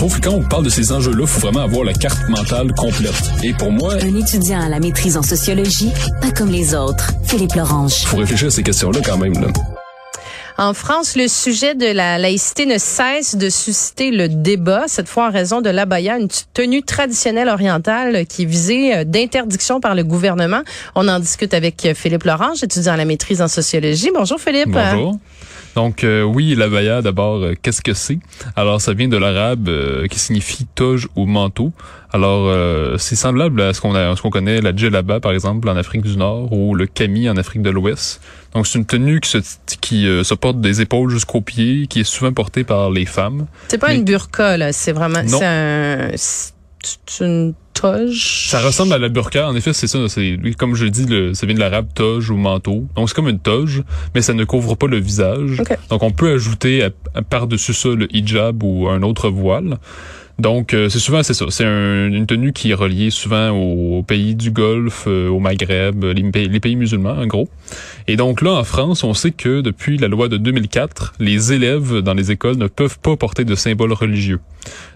trouve que quand on parle de ces enjeux-là, il faut vraiment avoir la carte mentale complète. Et pour moi... Un étudiant à la maîtrise en sociologie, pas comme les autres. Philippe Lorange. Il faut réfléchir à ces questions-là quand même. Là. En France, le sujet de la laïcité ne cesse de susciter le débat, cette fois en raison de l'abaya, une tenue traditionnelle orientale qui est visée euh, d'interdiction par le gouvernement. On en discute avec euh, Philippe Lorange, étudiant à la maîtrise en sociologie. Bonjour Philippe. Bonjour. Donc euh, oui, l'abaya d'abord, euh, qu'est-ce que c'est? Alors ça vient de l'arabe euh, qui signifie toge ou manteau. Alors euh, c'est semblable à ce qu'on a, ce qu'on connaît la djellaba par exemple en Afrique du Nord ou le kami en Afrique de l'Ouest. Donc c'est une tenue qui se qui se porte des épaules jusqu'aux pieds, qui est souvent portée par les femmes. C'est pas une burqa là, c'est vraiment c'est un c'est une toge. Ça ressemble à la burqa. En effet, c'est ça. C'est comme je dis, le, ça vient de l'arabe toge ou manteau. Donc c'est comme une toge, mais ça ne couvre pas le visage. Okay. Donc on peut ajouter par-dessus ça le hijab ou un autre voile. Donc, euh, c'est souvent, c'est ça. C'est un, une tenue qui est reliée souvent aux, pays du Golfe, euh, au Maghreb, les pays, les pays, musulmans, en gros. Et donc là, en France, on sait que depuis la loi de 2004, les élèves dans les écoles ne peuvent pas porter de symboles religieux.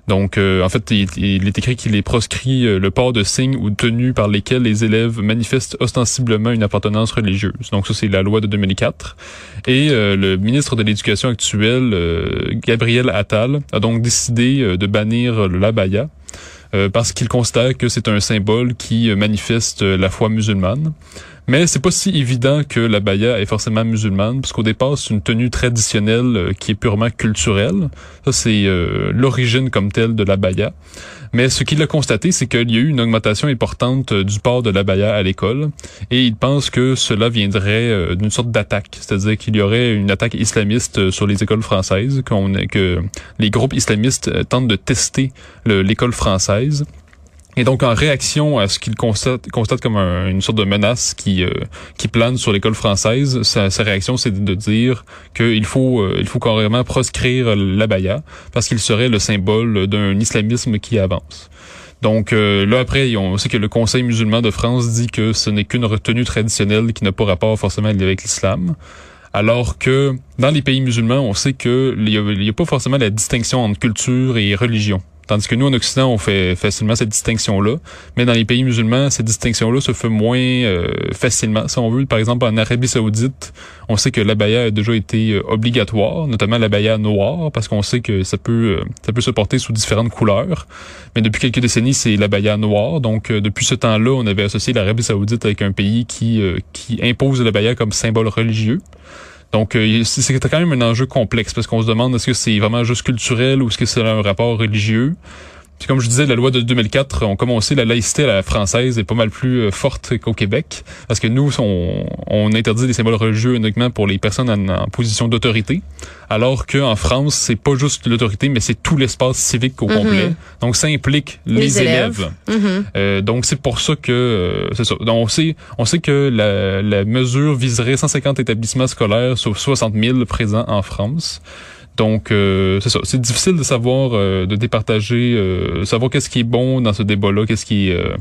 Donc, euh, en fait, il, est écrit qu'il est proscrit le port de signes ou tenues par lesquels les élèves manifestent ostensiblement une appartenance religieuse. Donc, ça, c'est la loi de 2004. Et le ministre de l'Éducation actuel, Gabriel Attal, a donc décidé de bannir l'abaya euh, parce qu'il constate que c'est un symbole qui manifeste la foi musulmane. Mais c'est pas si évident que l'abaya est forcément musulmane, parce qu'au départ, c'est une tenue traditionnelle euh, qui est purement culturelle. Ça, c'est euh, l'origine comme telle de l'abaya. Mais ce qu'il a constaté, c'est qu'il y a eu une augmentation importante euh, du port de l'abaya à l'école, et il pense que cela viendrait d'une sorte d'attaque, c'est-à-dire qu'il y aurait une attaque islamiste sur les écoles françaises, que les groupes islamistes tentent de tester l'école française et donc, en réaction à ce qu'il constate, constate comme un, une sorte de menace qui euh, qui plane sur l'école française, sa, sa réaction, c'est de dire qu'il faut euh, il faut carrément proscrire l'abaya parce qu'il serait le symbole d'un islamisme qui avance. Donc euh, là après, on sait que le Conseil musulman de France dit que ce n'est qu'une retenue traditionnelle qui n'a pas rapport forcément avec l'islam. Alors que dans les pays musulmans, on sait qu'il n'y a, a, pas forcément la distinction entre culture et religion. Tandis que nous, en Occident, on fait facilement cette distinction-là. Mais dans les pays musulmans, cette distinction-là se fait moins euh, facilement. Si on veut, par exemple, en Arabie saoudite, on sait que l'abaya a déjà été euh, obligatoire, notamment l'abaya noire, parce qu'on sait que ça peut euh, ça peut se porter sous différentes couleurs. Mais depuis quelques décennies, c'est l'abaya noire. Donc, depuis ce temps-là, on avait associé l'Arabie saoudite avec un pays qui, qui impose l'abaya comme symbole religieux. Donc, c'est quand même un enjeu complexe parce qu'on se demande est-ce que c'est vraiment juste culturel ou est-ce que c'est un rapport religieux? Puis comme je disais, la loi de 2004, on commencé la laïcité à la française est pas mal plus forte qu'au Québec, parce que nous, on, on, interdit les symboles religieux uniquement pour les personnes en, en position d'autorité, alors qu'en France, c'est pas juste l'autorité, mais c'est tout l'espace civique au mm -hmm. complet. Donc ça implique les, les élèves. élèves. Mm -hmm. euh, donc c'est pour ça que euh, c'est ça. Donc on sait, on sait que la, la mesure viserait 150 établissements scolaires sur 60 000 présents en France. Donc, euh, c'est ça. C'est difficile de savoir, euh, de départager, euh, savoir qu'est-ce qui est bon dans ce débat-là, qu'est-ce qui, euh,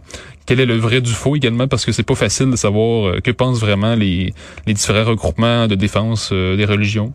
quel est le vrai du faux également, parce que c'est pas facile de savoir que pensent vraiment les, les différents regroupements de défense des religions.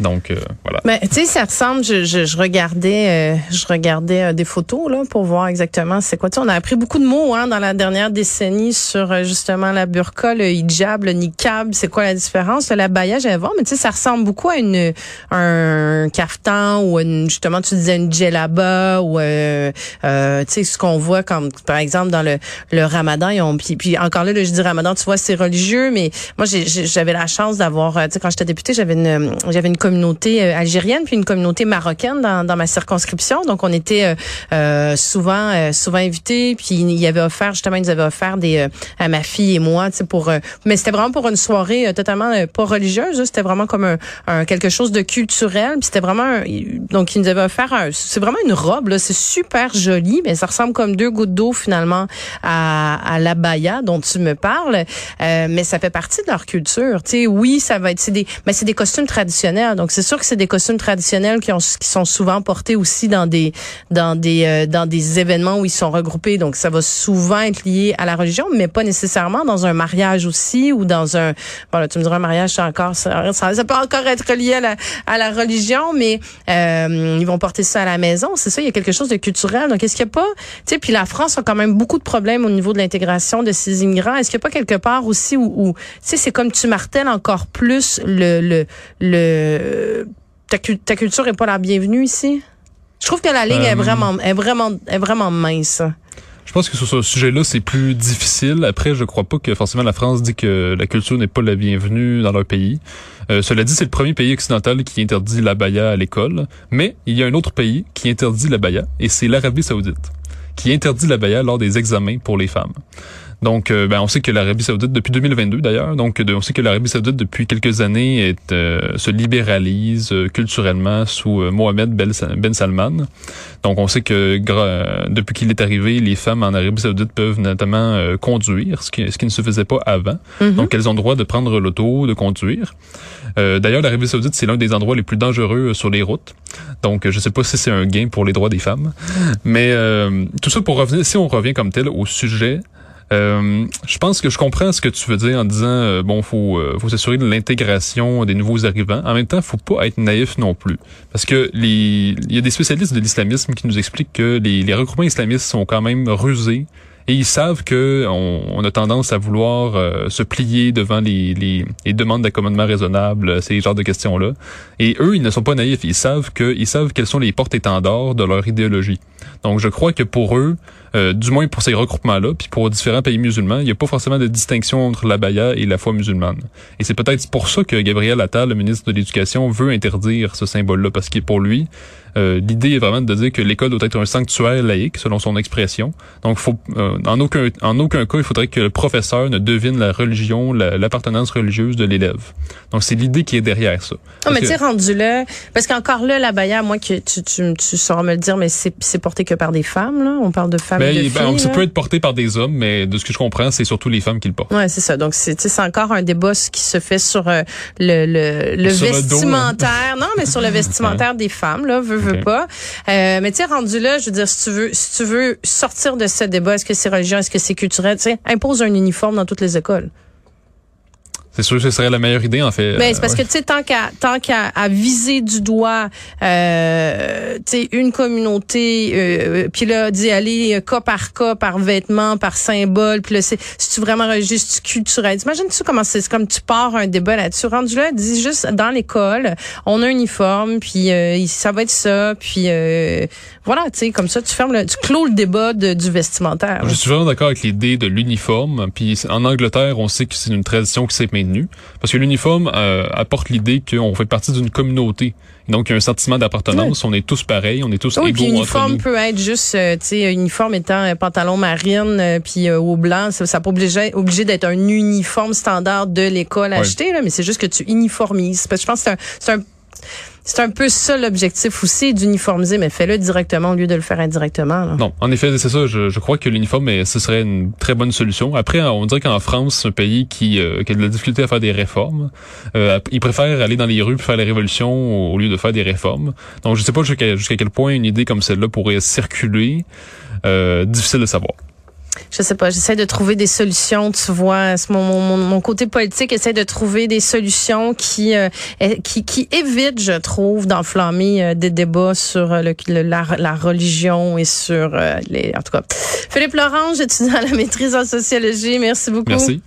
Donc euh, voilà. Mais tu sais, ça ressemble. Je, je, je regardais, euh, je regardais euh, des photos là pour voir exactement c'est quoi. Tu sais, on a appris beaucoup de mots hein, dans la dernière décennie sur euh, justement la burqa, le hijab, le niqab. C'est quoi la différence? La baya, j'allais voir, mais tu sais, ça ressemble beaucoup à une un caftan ou une, justement tu disais une djellaba ou euh, tu sais ce qu'on voit comme par exemple dans le le Ramadan. Ils ont, puis, puis encore là, là, je dis Ramadan, tu vois, c'est religieux, mais moi j'avais la chance d'avoir, tu sais, quand j'étais députée, j'avais une j'avais une communauté euh, algérienne puis une communauté marocaine dans, dans ma circonscription. Donc on était euh, euh, souvent euh, souvent invités puis il y avait offert justement ils avaient offert des euh, à ma fille et moi, tu sais pour mais c'était vraiment pour une soirée totalement pas religieuse, c'était vraiment comme un, un, quelque chose de culturel, puis c'était vraiment un, donc ils nous avaient offert c'est vraiment une robe là, c'est super joli, mais ça ressemble comme deux gouttes d'eau finalement à à l'abaya dont tu me parles, mais ça fait partie de leur culture. Tu sais oui, ça va être c'est des mais c'est des costumes traditionnels Donc c'est sûr que c'est des costumes traditionnels qui, ont, qui sont souvent portés aussi dans des dans des euh, dans des événements où ils sont regroupés. Donc ça va souvent être lié à la religion, mais pas nécessairement dans un mariage aussi ou dans un bon là, tu me diras un mariage c'est encore ça, ça, peut encore être lié à la à la religion, mais euh, ils vont porter ça à la maison. C'est ça, il y a quelque chose de culturel. Donc est-ce qu'il n'y a pas, tu sais, puis la France a quand même beaucoup de problèmes au niveau de l'intégration de ces immigrants. Est-ce qu'il n'y a pas quelque part aussi où, où tu sais, c'est comme tu martèles encore plus le le le ta, ta culture est pas la bienvenue ici? Je trouve que la ligne est Euh, vraiment est vraiment est vraiment mince. Je pense que sur ce sujet-là, c'est plus difficile. Après, je crois pas que forcément la France dit que la culture n'est pas la bienvenue dans leur pays. Euh, cela dit, c'est le premier pays occidental qui interdit l'abaya à l'école. Mais il y a un autre pays qui interdit l'abaya, et c'est l'Arabie saoudite, qui interdit l'abaya lors des examens pour les femmes. Donc, euh, ben, on sait que l'Arabie Saoudite depuis 2022 d'ailleurs, donc de- on sait que l'Arabie Saoudite depuis quelques années est, euh, se libéralise euh, culturellement sous euh, Mohamed Ben Ben Salman. Donc, on sait que euh, depuis qu'il est arrivé, les femmes en Arabie Saoudite peuvent notamment conduire, ce qui, ce qui ne se faisait pas avant. Mhm. Donc, elles ont le droit de prendre l'auto, de conduire. Euh, D'ailleurs, l'Arabie Saoudite, c'est l'un des endroits les plus dangereux sur les routes. Donc, je sais pas si c'est un gain pour les droits des femmes. Mais euh, tout ça pour revenir, si on revient comme tel au sujet, euh, je pense que je comprends ce que tu veux dire en disant euh, bon faut euh, faut s'assurer de l'intégration des nouveaux arrivants. En même temps, faut pas être naïf non plus parce que les il y a des spécialistes de l'islamisme qui nous expliquent que les, les regroupements islamistes sont quand même rusés et ils savent que on, a tendance à vouloir se plier devant les, les, les demandes d'accommodement raisonnable, ces genres de questions-là. Et eux, ils ne sont pas naïfs. Ils savent que ils savent quelles sont les portes-étendards de leur idéologie. Donc, je crois que pour eux, euh, du moins pour ces regroupements-là, puis pour différents pays musulmans, il n'y a pas forcément de distinction entre la baya et la foi musulmane. Et c'est peut-être pour ça que Gabriel Attal, le ministre de l'Éducation, veut interdire ce symbole-là, parce que pour lui, euh, l'idée est vraiment de dire que l'école doit être un sanctuaire laïque, selon son expression. Donc, faut, euh, en, aucun, en aucun cas, il faudrait que le professeur ne devine la religion, la- l'appartenance religieuse de l'élève. Donc, c'est l'idée qui est derrière ça. Non, mais tu sais, rendu là, parce qu'encore là, la baya, moi, que tu, tu, tu sauras me le dire, mais c'est porté que par des femmes, là. On parle de femmes et ben, de il- ben, filles. ça là. peut être porté par des hommes, mais de ce que je comprends, c'est surtout les femmes qui le portent. Ouais, c'est ça. Donc c'est encore un débat qui se fait sur euh, le le, le Sur le dos, vestimentaire. non, mais sur le vestimentaire des femmes là, veut veut pas. Euh, mais tu sais rendu là, je veux dire si tu veux si tu veux sortir de ce débat, est-ce que c'est religieux, est-ce que c'est culturel, tu sais, impose un uniforme dans toutes les écoles. C'est sûr que ce serait la meilleure idée, en fait. Ben, c'est parce Euh, que tu sais tant qu'à tant qu'à à viser du doigt euh, tu sais une communauté euh, puis là d'y aller euh, cas par cas par vêtement par symbole puis là c'est tu vraiment tu culturel? Imagine tu comment c'est c'est comme tu pars un débat là-dessus rendu là dis juste dans l'école on a un uniforme puis euh, ça va être ça puis euh, voilà tu sais comme ça tu fermes le, tu clôt le débat de- du vestimentaire Je suis vraiment d'accord avec l'idée de l'uniforme. Puis en Angleterre, on sait que c'est une tradition qui s'est maintenue. Parce que l'uniforme euh, apporte l'idée qu'on fait partie d'une communauté. Donc, il y a un sentiment d'appartenance. On est tous pareils, on est tous Oui, égaux puis entre uniforme nous. peut être juste, euh, tu sais, uniforme étant un pantalon marine, euh, puis euh, au blanc, ça, ça pas obligé, obligé d'être un uniforme standard de l'école Ouais. acheté, là, mais c'est juste que tu uniformises. Parce que je pense que c'est un, c'est un, peu ça l'objectif aussi d'uniformiser, mais fais-le directement au lieu de le faire indirectement. Là. Non, en effet, c'est ça. Je, je crois que l'uniforme, ce serait une très bonne solution. Après, on dirait qu'en France, un pays qui, euh, qui a de la difficulté à faire des réformes. Euh, ils préfèrent aller dans les rues pour faire la révolution au, lieu de faire des réformes. Donc, je sais pas jusqu'à jusqu'à quel point une idée comme celle-là pourrait circuler. Euh, difficile de savoir. Je sais pas, j'essaie de trouver des solutions, tu vois, mon, côté politique essaie de trouver des solutions qui euh, eh, qui, qui évitent, je trouve, d'enflammer euh, des débats sur euh, la religion et sur euh, les en tout cas. Philippe Laurent, étudiant à la maîtrise en sociologie, merci beaucoup. Merci.